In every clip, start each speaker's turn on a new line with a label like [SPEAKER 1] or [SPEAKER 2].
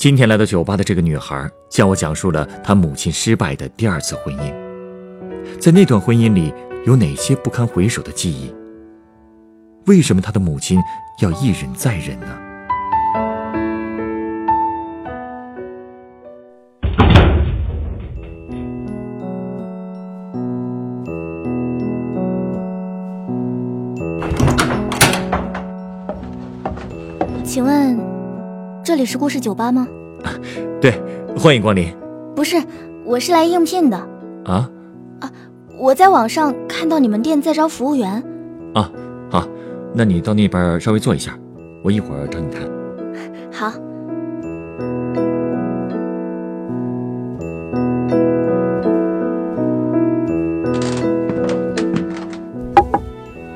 [SPEAKER 1] 今天来到酒吧的这个女孩，向我讲述了她母亲失败的第二次婚姻。在那段婚姻里，有哪些不堪回首的记忆？为什么她的母亲要一忍再忍呢？
[SPEAKER 2] 请问，这里是故事酒吧吗？
[SPEAKER 1] 对，欢迎光临。
[SPEAKER 2] 不是，我是来应聘的。
[SPEAKER 1] 啊？
[SPEAKER 2] 啊，我在网上看到你们店在招服务员。
[SPEAKER 1] 啊，好，那你到那边稍微坐一下，我一会儿找你谈。
[SPEAKER 2] 好。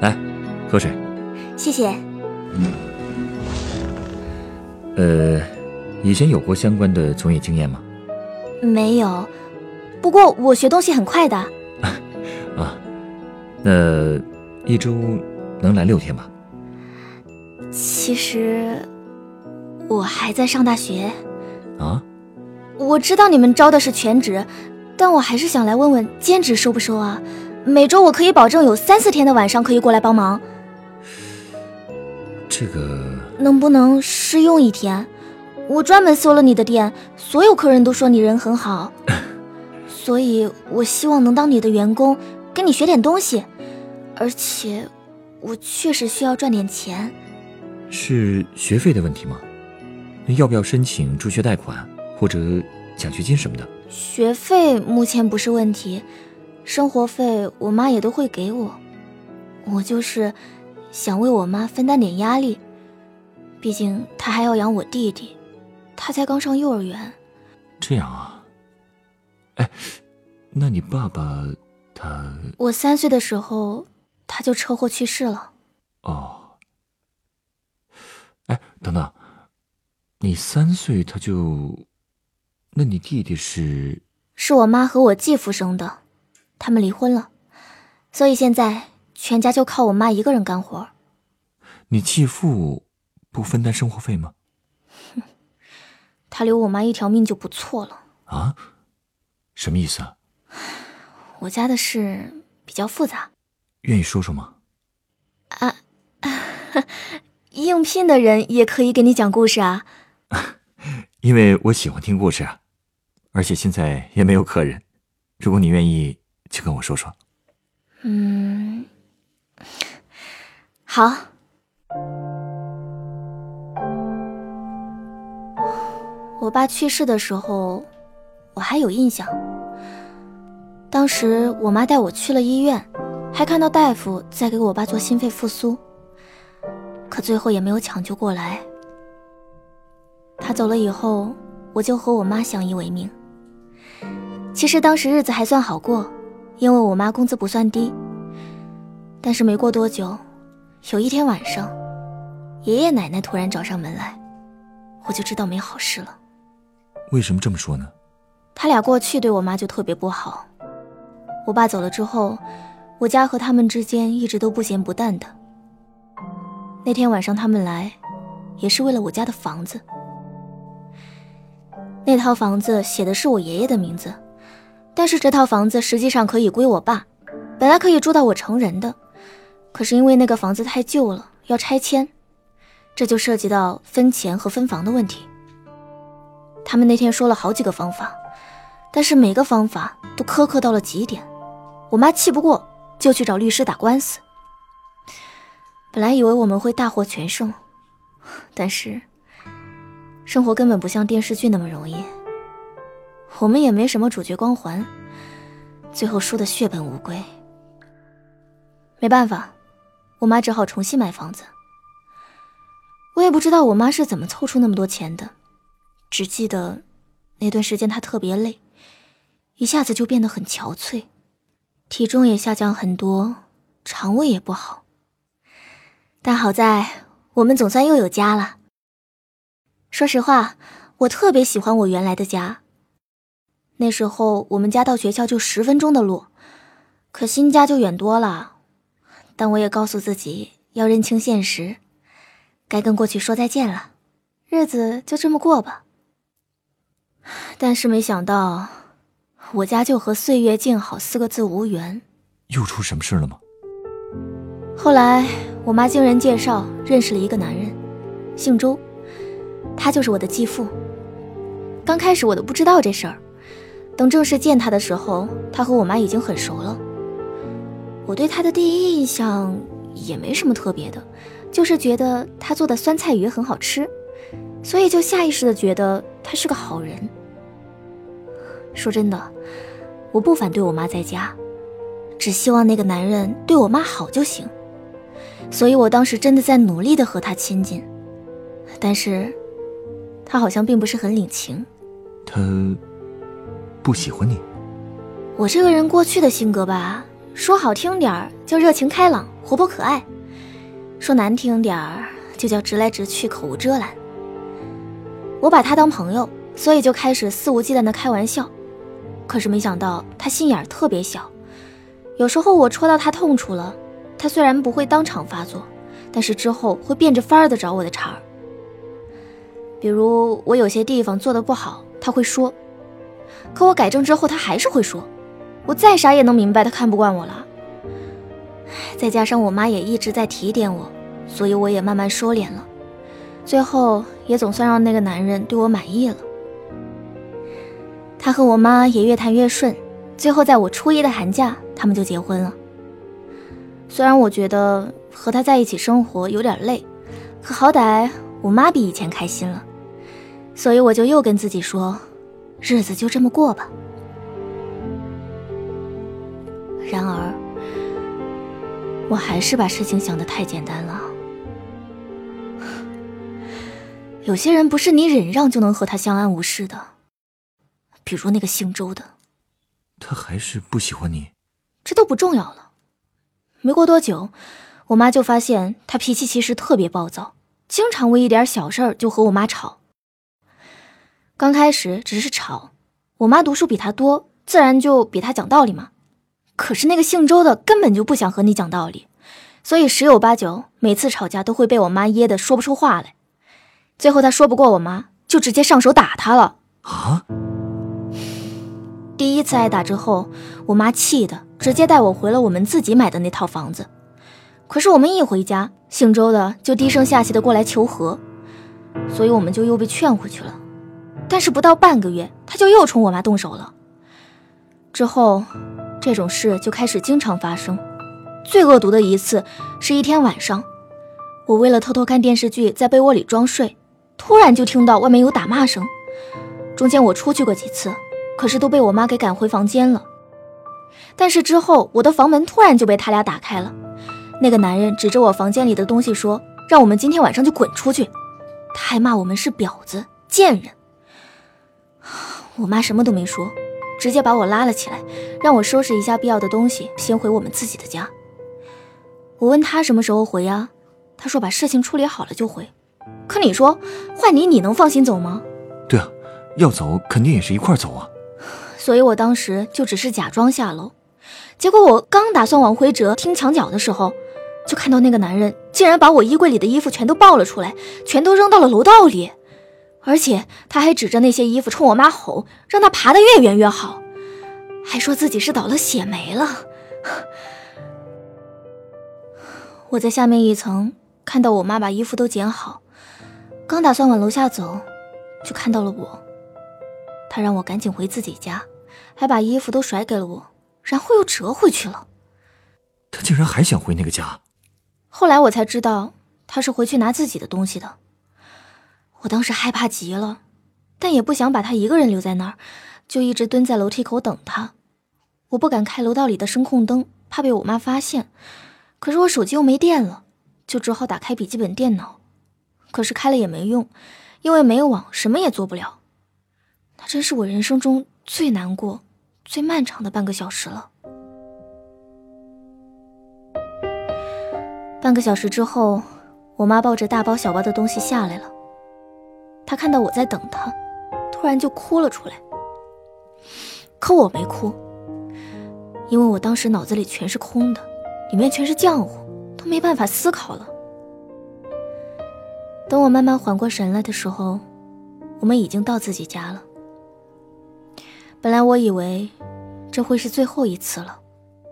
[SPEAKER 1] 来，喝水。
[SPEAKER 2] 谢谢。
[SPEAKER 1] 呃，以前有过相关的从业经验吗？
[SPEAKER 2] 没有，不过我学东西很快的。
[SPEAKER 1] 啊，那一周能来六天吗？
[SPEAKER 2] 其实我还在上大学。
[SPEAKER 1] 啊？
[SPEAKER 2] 我知道你们招的是全职，但我还是想来问问兼职收不收啊？每周我可以保证有三四天的晚上可以过来帮忙。
[SPEAKER 1] 这个。
[SPEAKER 2] 能不能试用一天？我专门搜了你的店，所有客人都说你人很好，所以我希望能当你的员工，跟你学点东西，而且我确实需要赚点钱。
[SPEAKER 1] 是学费的问题吗？要不要申请助学贷款或者奖学金什么的？
[SPEAKER 2] 学费目前不是问题，生活费我妈也都会给我。我就是想为我妈分担点压力。毕竟她还要养我弟弟，他才刚上幼儿园。
[SPEAKER 1] 这样啊？哎，那你爸爸他……
[SPEAKER 2] 我三岁的时候他就车祸去世了。
[SPEAKER 1] 哦。哎，等等，你三岁他就……那你弟弟是？
[SPEAKER 2] 是我妈和我继父生的，他们离婚了，所以现在全家就靠我妈一个人干活。
[SPEAKER 1] 你继父？不分担生活费吗？
[SPEAKER 2] 哼，他留我妈一条命就不错了。
[SPEAKER 1] 啊？什么意思啊？
[SPEAKER 2] 我家的事比较复杂，
[SPEAKER 1] 愿意说说吗？
[SPEAKER 2] 啊，应聘的人也可以给你讲故事啊。
[SPEAKER 1] 因为我喜欢听故事啊，而且现在也没有客人，如果你愿意，就跟我说说。
[SPEAKER 2] 嗯，好。我爸去世的时候，我还有印象。当时我妈带我去了医院，还看到大夫在给我爸做心肺复苏，可最后也没有抢救过来。他走了以后，我就和我妈相依为命。其实当时日子还算好过，因为我妈工资不算低。但是没过多久，有一天晚上，爷爷奶奶突然找上门来，我就知道没好事了。
[SPEAKER 1] 为什么这么说呢？
[SPEAKER 2] 他俩过去对我妈就特别不好。我爸走了之后，我家和他们之间一直都不咸不淡的。那天晚上他们来，也是为了我家的房子。那套房子写的是我爷爷的名字，但是这套房子实际上可以归我爸，本来可以住到我成人的，可是因为那个房子太旧了，要拆迁，这就涉及到分钱和分房的问题。他们那天说了好几个方法，但是每个方法都苛刻到了极点。我妈气不过，就去找律师打官司。本来以为我们会大获全胜，但是生活根本不像电视剧那么容易。我们也没什么主角光环，最后输得血本无归。没办法，我妈只好重新买房子。我也不知道我妈是怎么凑出那么多钱的。只记得，那段时间他特别累，一下子就变得很憔悴，体重也下降很多，肠胃也不好。但好在我们总算又有家了。说实话，我特别喜欢我原来的家。那时候我们家到学校就十分钟的路，可新家就远多了。但我也告诉自己要认清现实，该跟过去说再见了，日子就这么过吧。但是没想到，我家就和“岁月静好”四个字无缘。
[SPEAKER 1] 又出什么事了吗？
[SPEAKER 2] 后来我妈经人介绍认识了一个男人，姓周，他就是我的继父。刚开始我都不知道这事儿。等正式见他的时候，他和我妈已经很熟了。我对他的第一印象也没什么特别的，就是觉得他做的酸菜鱼很好吃，所以就下意识的觉得他是个好人。说真的，我不反对我妈在家，只希望那个男人对我妈好就行。所以我当时真的在努力的和他亲近，但是，他好像并不是很领情。
[SPEAKER 1] 他。不喜欢你，
[SPEAKER 2] 我这个人过去的性格吧，说好听点儿叫热情开朗、活泼可爱，说难听点儿就叫直来直去、口无遮拦。我把他当朋友，所以就开始肆无忌惮的开玩笑。可是没想到他心眼儿特别小，有时候我戳到他痛处了，他虽然不会当场发作，但是之后会变着法儿的找我的茬儿。比如我有些地方做的不好，他会说。可我改正之后，他还是会说，我再傻也能明白他看不惯我了。再加上我妈也一直在提点我，所以我也慢慢收敛了。最后也总算让那个男人对我满意了。他和我妈也越谈越顺，最后在我初一的寒假，他们就结婚了。虽然我觉得和他在一起生活有点累，可好歹我妈比以前开心了，所以我就又跟自己说。日子就这么过吧。然而，我还是把事情想得太简单了。有些人不是你忍让就能和他相安无事的，比如那个姓周的。
[SPEAKER 1] 他还是不喜欢你？
[SPEAKER 2] 这都不重要了。没过多久，我妈就发现他脾气其实特别暴躁，经常为一点小事儿就和我妈吵。刚开始只是吵，我妈读书比他多，自然就比他讲道理嘛。可是那个姓周的根本就不想和你讲道理，所以十有八九每次吵架都会被我妈噎得说不出话来。最后他说不过我妈，就直接上手打他了。啊！第一次挨打之后，我妈气的直接带我回了我们自己买的那套房子。可是我们一回家，姓周的就低声下气的过来求和，所以我们就又被劝回去了。但是不到半个月，他就又冲我妈动手了。之后，这种事就开始经常发生。最恶毒的一次是一天晚上，我为了偷偷看电视剧，在被窝里装睡，突然就听到外面有打骂声。中间我出去过几次，可是都被我妈给赶回房间了。但是之后，我的房门突然就被他俩打开了。那个男人指着我房间里的东西说：“让我们今天晚上就滚出去。”他还骂我们是婊子、贱人。我妈什么都没说，直接把我拉了起来，让我收拾一下必要的东西，先回我们自己的家。我问他什么时候回呀？他说把事情处理好了就回。可你说换你，你能放心走吗？
[SPEAKER 1] 对啊，要走肯定也是一块走啊。
[SPEAKER 2] 所以我当时就只是假装下楼，结果我刚打算往回折听墙角的时候，就看到那个男人竟然把我衣柜里的衣服全都抱了出来，全都扔到了楼道里。而且他还指着那些衣服冲我妈吼，让她爬得越远越好，还说自己是倒了血霉了。我在下面一层看到我妈把衣服都捡好，刚打算往楼下走，就看到了我。他让我赶紧回自己家，还把衣服都甩给了我，然后又折回去了。
[SPEAKER 1] 他竟然还想回那个家。
[SPEAKER 2] 后来我才知道，他是回去拿自己的东西的。我当时害怕极了，但也不想把他一个人留在那儿，就一直蹲在楼梯口等他。我不敢开楼道里的声控灯，怕被我妈发现。可是我手机又没电了，就只好打开笔记本电脑。可是开了也没用，因为没有网，什么也做不了。那真是我人生中最难过、最漫长的半个小时了。半个小时之后，我妈抱着大包小包的东西下来了。她看到我在等她，突然就哭了出来。可我没哭，因为我当时脑子里全是空的，里面全是浆糊，都没办法思考了。等我慢慢缓过神来的时候，我们已经到自己家了。本来我以为这会是最后一次了，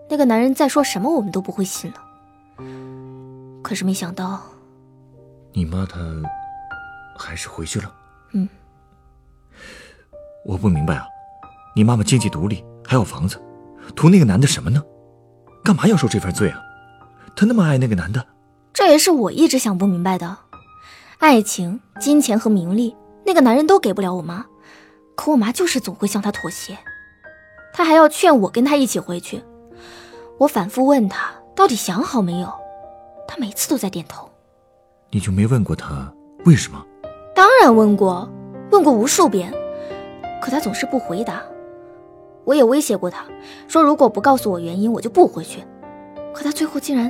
[SPEAKER 2] 那个男人再说什么我们都不会信了。可是没想到，
[SPEAKER 1] 你妈她还是回去了。
[SPEAKER 2] 嗯，
[SPEAKER 1] 我不明白啊，你妈妈经济独立，还有房子，图那个男的什么呢？干嘛要受这份罪啊？她那么爱那个男的，
[SPEAKER 2] 这也是我一直想不明白的。爱情、金钱和名利，那个男人都给不了我妈，可我妈就是总会向他妥协。他还要劝我跟他一起回去，我反复问他到底想好没有。他每次都在点头，
[SPEAKER 1] 你就没问过他为什么？
[SPEAKER 2] 当然问过，问过无数遍，可他总是不回答。我也威胁过他，说如果不告诉我原因，我就不回去。可他最后竟然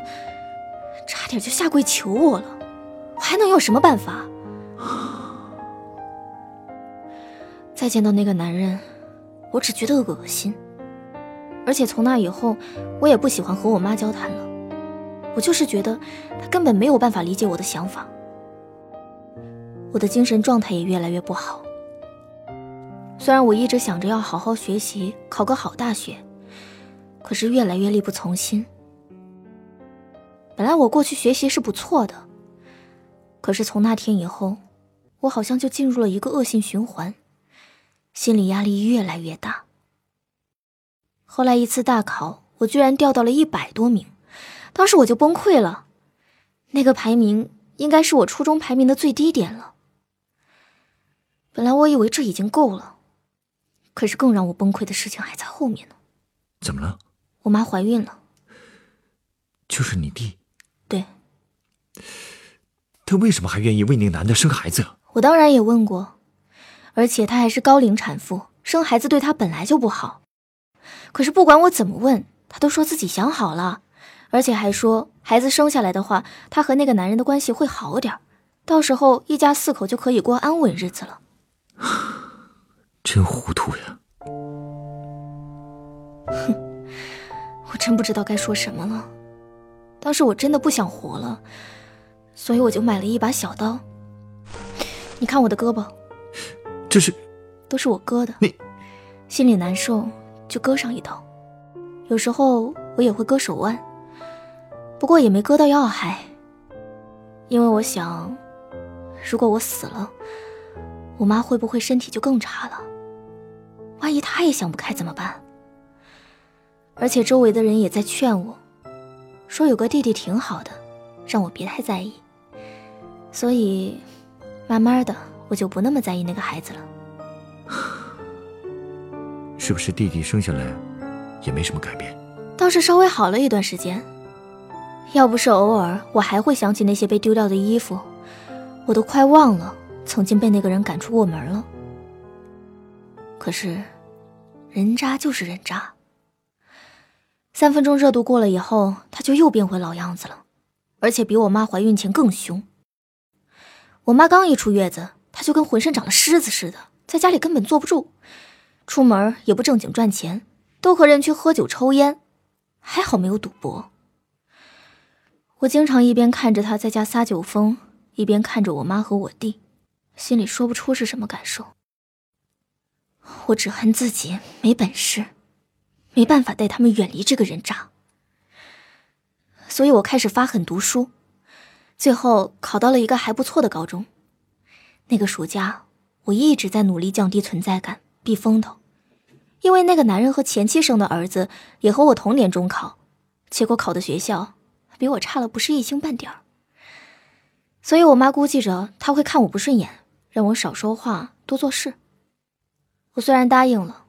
[SPEAKER 2] 差点就下跪求我了，我还能有什么办法？再见到那个男人，我只觉得恶心，而且从那以后，我也不喜欢和我妈交谈了。我就是觉得他根本没有办法理解我的想法，我的精神状态也越来越不好。虽然我一直想着要好好学习，考个好大学，可是越来越力不从心。本来我过去学习是不错的，可是从那天以后，我好像就进入了一个恶性循环，心理压力越来越大。后来一次大考，我居然掉到了一百多名。当时我就崩溃了，那个排名应该是我初中排名的最低点了。本来我以为这已经够了，可是更让我崩溃的事情还在后面呢。
[SPEAKER 1] 怎么了？
[SPEAKER 2] 我妈怀孕了。
[SPEAKER 1] 就是你弟？
[SPEAKER 2] 对。
[SPEAKER 1] 他为什么还愿意为那个男的生孩子？
[SPEAKER 2] 我当然也问过，而且她还是高龄产妇，生孩子对她本来就不好。可是不管我怎么问，她都说自己想好了。而且还说，孩子生下来的话，她和那个男人的关系会好点到时候一家四口就可以过安稳日子了。
[SPEAKER 1] 真糊涂呀！
[SPEAKER 2] 哼，我真不知道该说什么了。当时我真的不想活了，所以我就买了一把小刀。你看我的胳膊，
[SPEAKER 1] 这是，
[SPEAKER 2] 都是我割的。
[SPEAKER 1] 你
[SPEAKER 2] 心里难受就割上一刀，有时候我也会割手腕。不过也没割到要害，因为我想，如果我死了，我妈会不会身体就更差了？万一她也想不开怎么办？而且周围的人也在劝我，说有个弟弟挺好的，让我别太在意。所以，慢慢的我就不那么在意那个孩子了。
[SPEAKER 1] 是不是弟弟生下来也没什么改变？
[SPEAKER 2] 倒是稍微好了一段时间。要不是偶尔，我还会想起那些被丢掉的衣服，我都快忘了曾经被那个人赶出过门了。可是，人渣就是人渣。三分钟热度过了以后，他就又变回老样子了，而且比我妈怀孕前更凶。我妈刚一出月子，她就跟浑身长了虱子似的，在家里根本坐不住，出门也不正经赚钱，都和人去喝酒抽烟，还好没有赌博。我经常一边看着他在家撒酒疯，一边看着我妈和我弟，心里说不出是什么感受。我只恨自己没本事，没办法带他们远离这个人渣。所以我开始发狠读书，最后考到了一个还不错的高中。那个暑假，我一直在努力降低存在感，避风头，因为那个男人和前妻生的儿子也和我同年中考，结果考的学校。比我差了不是一星半点儿，所以我妈估计着他会看我不顺眼，让我少说话多做事。我虽然答应了，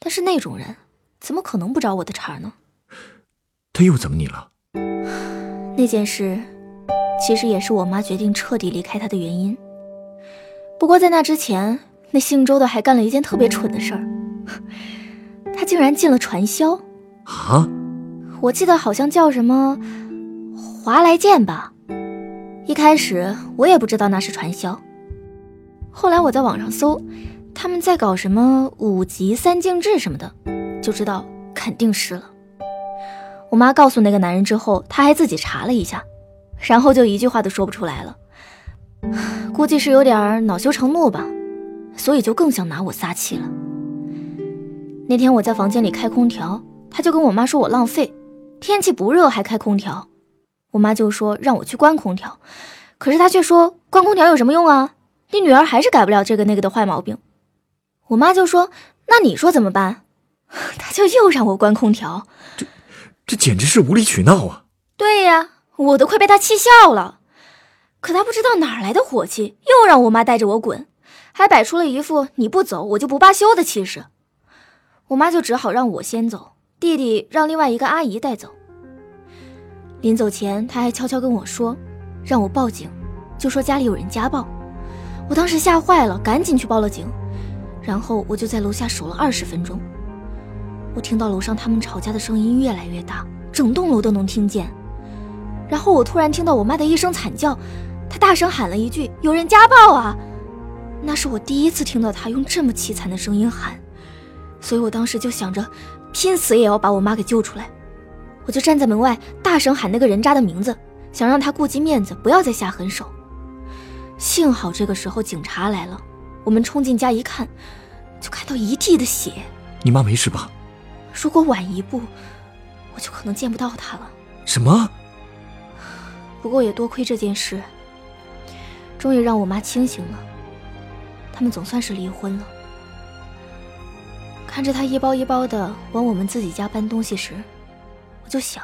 [SPEAKER 2] 但是那种人怎么可能不找我的茬呢？
[SPEAKER 1] 他又怎么你了？
[SPEAKER 2] 那件事其实也是我妈决定彻底离开他的原因。不过在那之前，那姓周的还干了一件特别蠢的事儿，他竟然进了传销。
[SPEAKER 1] 啊？
[SPEAKER 2] 我记得好像叫什么华来健吧。一开始我也不知道那是传销，后来我在网上搜，他们在搞什么五级三进制什么的，就知道肯定是了。我妈告诉那个男人之后，他还自己查了一下，然后就一句话都说不出来了。估计是有点恼羞成怒吧，所以就更想拿我撒气了。那天我在房间里开空调，他就跟我妈说我浪费，天气不热还开空调。我妈就说让我去关空调，可是他却说关空调有什么用啊？你女儿还是改不了这个那个的坏毛病。我妈就说那你说怎么办？他就又让我关空调，
[SPEAKER 1] 这这简直是无理取闹啊！
[SPEAKER 2] 对呀，我都快被他气笑了。可他不知道哪来的火气，又让我妈带着我滚，还摆出了一副你不走我就不罢休的气势。我妈就只好让我先走，弟弟让另外一个阿姨带走。临走前，他还悄悄跟我说，让我报警，就说家里有人家暴。我当时吓坏了，赶紧去报了警。然后我就在楼下守了二十分钟。我听到楼上他们吵架的声音越来越大，整栋楼都能听见。然后我突然听到我妈的一声惨叫，她大声喊了一句：“有人家暴啊！”那是我第一次听到她用这么凄惨的声音喊，所以我当时就想着，拼死也要把我妈给救出来。我就站在门外大声喊那个人渣的名字，想让他顾及面子，不要再下狠手。幸好这个时候警察来了，我们冲进家一看，就看到一地的血。
[SPEAKER 1] 你妈没事吧？
[SPEAKER 2] 如果晚一步，我就可能见不到她了。
[SPEAKER 1] 什么？
[SPEAKER 2] 不过也多亏这件事，终于让我妈清醒了。他们总算是离婚了。看着他一包一包的往我们自己家搬东西时，我就想，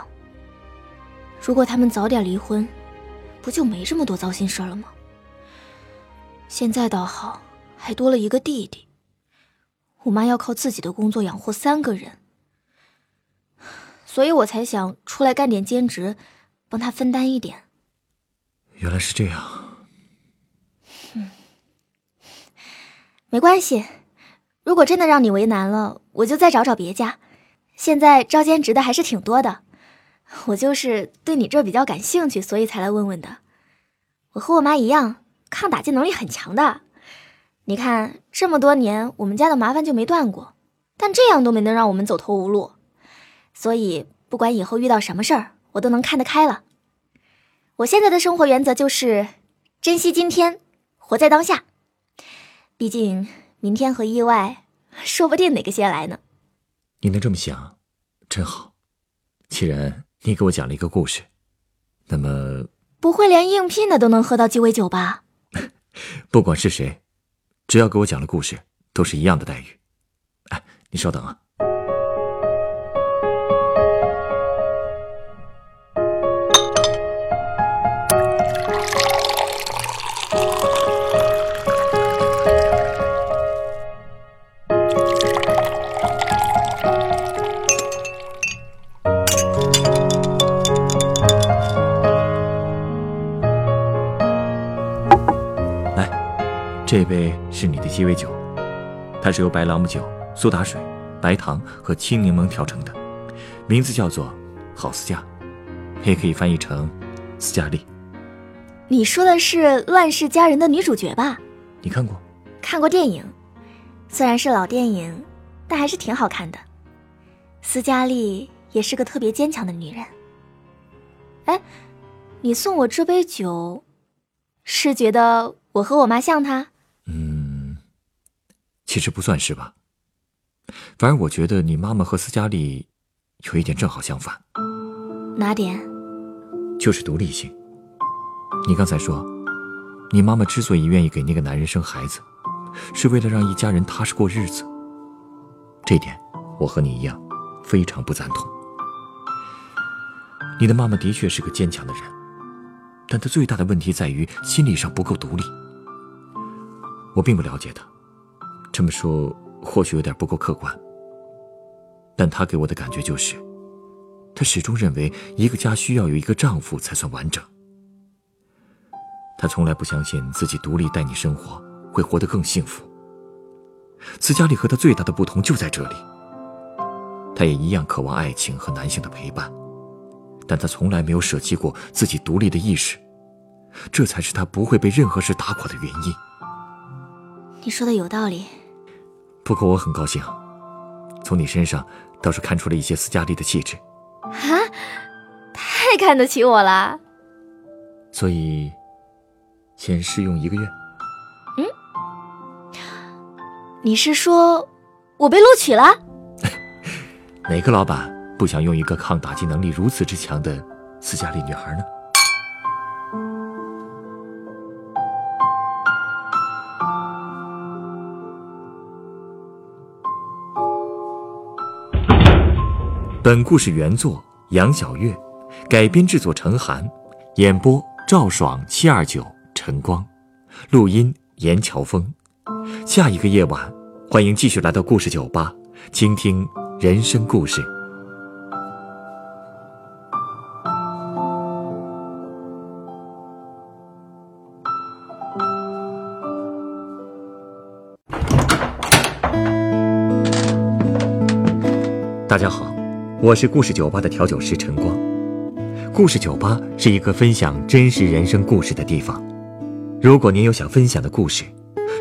[SPEAKER 2] 如果他们早点离婚，不就没这么多糟心事了吗？现在倒好，还多了一个弟弟。我妈要靠自己的工作养活三个人，所以我才想出来干点兼职，帮他分担一点。
[SPEAKER 1] 原来是这样。
[SPEAKER 2] 嗯，没关系。如果真的让你为难了，我就再找找别家。现在招兼职的还是挺多的。我就是对你这比较感兴趣，所以才来问问的。我和我妈一样，抗打击能力很强的。你看这么多年，我们家的麻烦就没断过，但这样都没能让我们走投无路。所以不管以后遇到什么事儿，我都能看得开了。我现在的生活原则就是珍惜今天，活在当下。毕竟明天和意外，说不定哪个先来呢。
[SPEAKER 1] 你能这么想，真好。既然你给我讲了一个故事，那么
[SPEAKER 2] 不会连应聘的都能喝到鸡尾酒吧？
[SPEAKER 1] 不管是谁，只要给我讲了故事，都是一样的待遇。哎，你稍等啊。鸡尾酒，它是由白朗姆酒、苏打水、白糖和青柠檬调成的，名字叫做“好斯加”，也可以翻译成“斯嘉丽”。
[SPEAKER 2] 你说的是《乱世佳人》的女主角吧？
[SPEAKER 1] 你看过？
[SPEAKER 2] 看过电影，虽然是老电影，但还是挺好看的。斯嘉丽也是个特别坚强的女人。哎，你送我这杯酒，是觉得我和我妈像她？
[SPEAKER 1] 嗯，其实不算是吧。反而我觉得你妈妈和斯嘉丽有一点正好相反。
[SPEAKER 2] 哪点？
[SPEAKER 1] 就是独立性。你刚才说，你妈妈之所以愿意给那个男人生孩子，是为了让一家人踏实过日子。这点，我和你一样，非常不赞同。你的妈妈的确是个坚强的人，但她最大的问题在于心理上不够独立。我并不了解他，这么说或许有点不够客观。但他给我的感觉就是，他始终认为一个家需要有一个丈夫才算完整。他从来不相信自己独立带你生活会活得更幸福，斯嘉丽和他最大的不同就在这里。他也一样渴望爱情和男性的陪伴，但他从来没有舍弃过自己独立的意识，这才是他不会被任何事打垮的原因。
[SPEAKER 2] 你说的有道理。
[SPEAKER 1] 不过我很高兴，从你身上倒是看出了一些斯嘉丽的气质。
[SPEAKER 2] 啊，太看得起我了。
[SPEAKER 1] 所以，先试用一个月。
[SPEAKER 2] 嗯，你是说我被录取了？
[SPEAKER 1] 哪个老板不想用一个抗打击能力如此之强的斯嘉丽女孩呢？本故事原作杨小月，改编制作陈寒，演播赵爽七二九晨光，录音严乔峰。下一个夜晚，欢迎继续来到故事酒吧，倾听。人生故事。大家好，我是故事酒吧的调酒师陈光。故事酒吧是一个分享真实人生故事的地方。如果您有想分享的故事，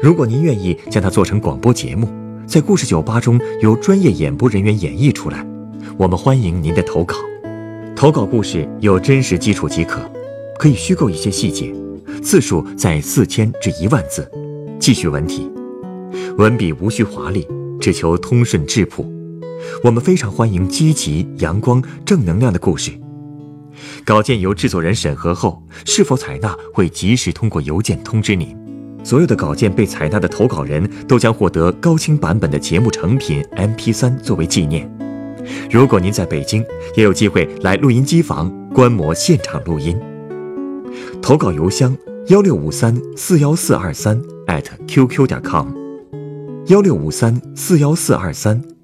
[SPEAKER 1] 如果您愿意将它做成广播节目。在故事酒吧中，由专业演播人员演绎出来。我们欢迎您的投稿。投稿故事有真实基础即可，可以虚构一些细节，字数在四千至一万字，记叙文体，文笔无需华丽，只求通顺质朴。我们非常欢迎积极、阳光、正能量的故事。稿件由制作人审核后，是否采纳会及时通过邮件通知您。所有的稿件被采纳的投稿人都将获得高清版本的节目成品 MP3 作为纪念。如果您在北京，也有机会来录音机房观摩现场录音。投稿邮箱：幺六五三四幺四二三 @QQ 点 com，幺六五三四幺四二三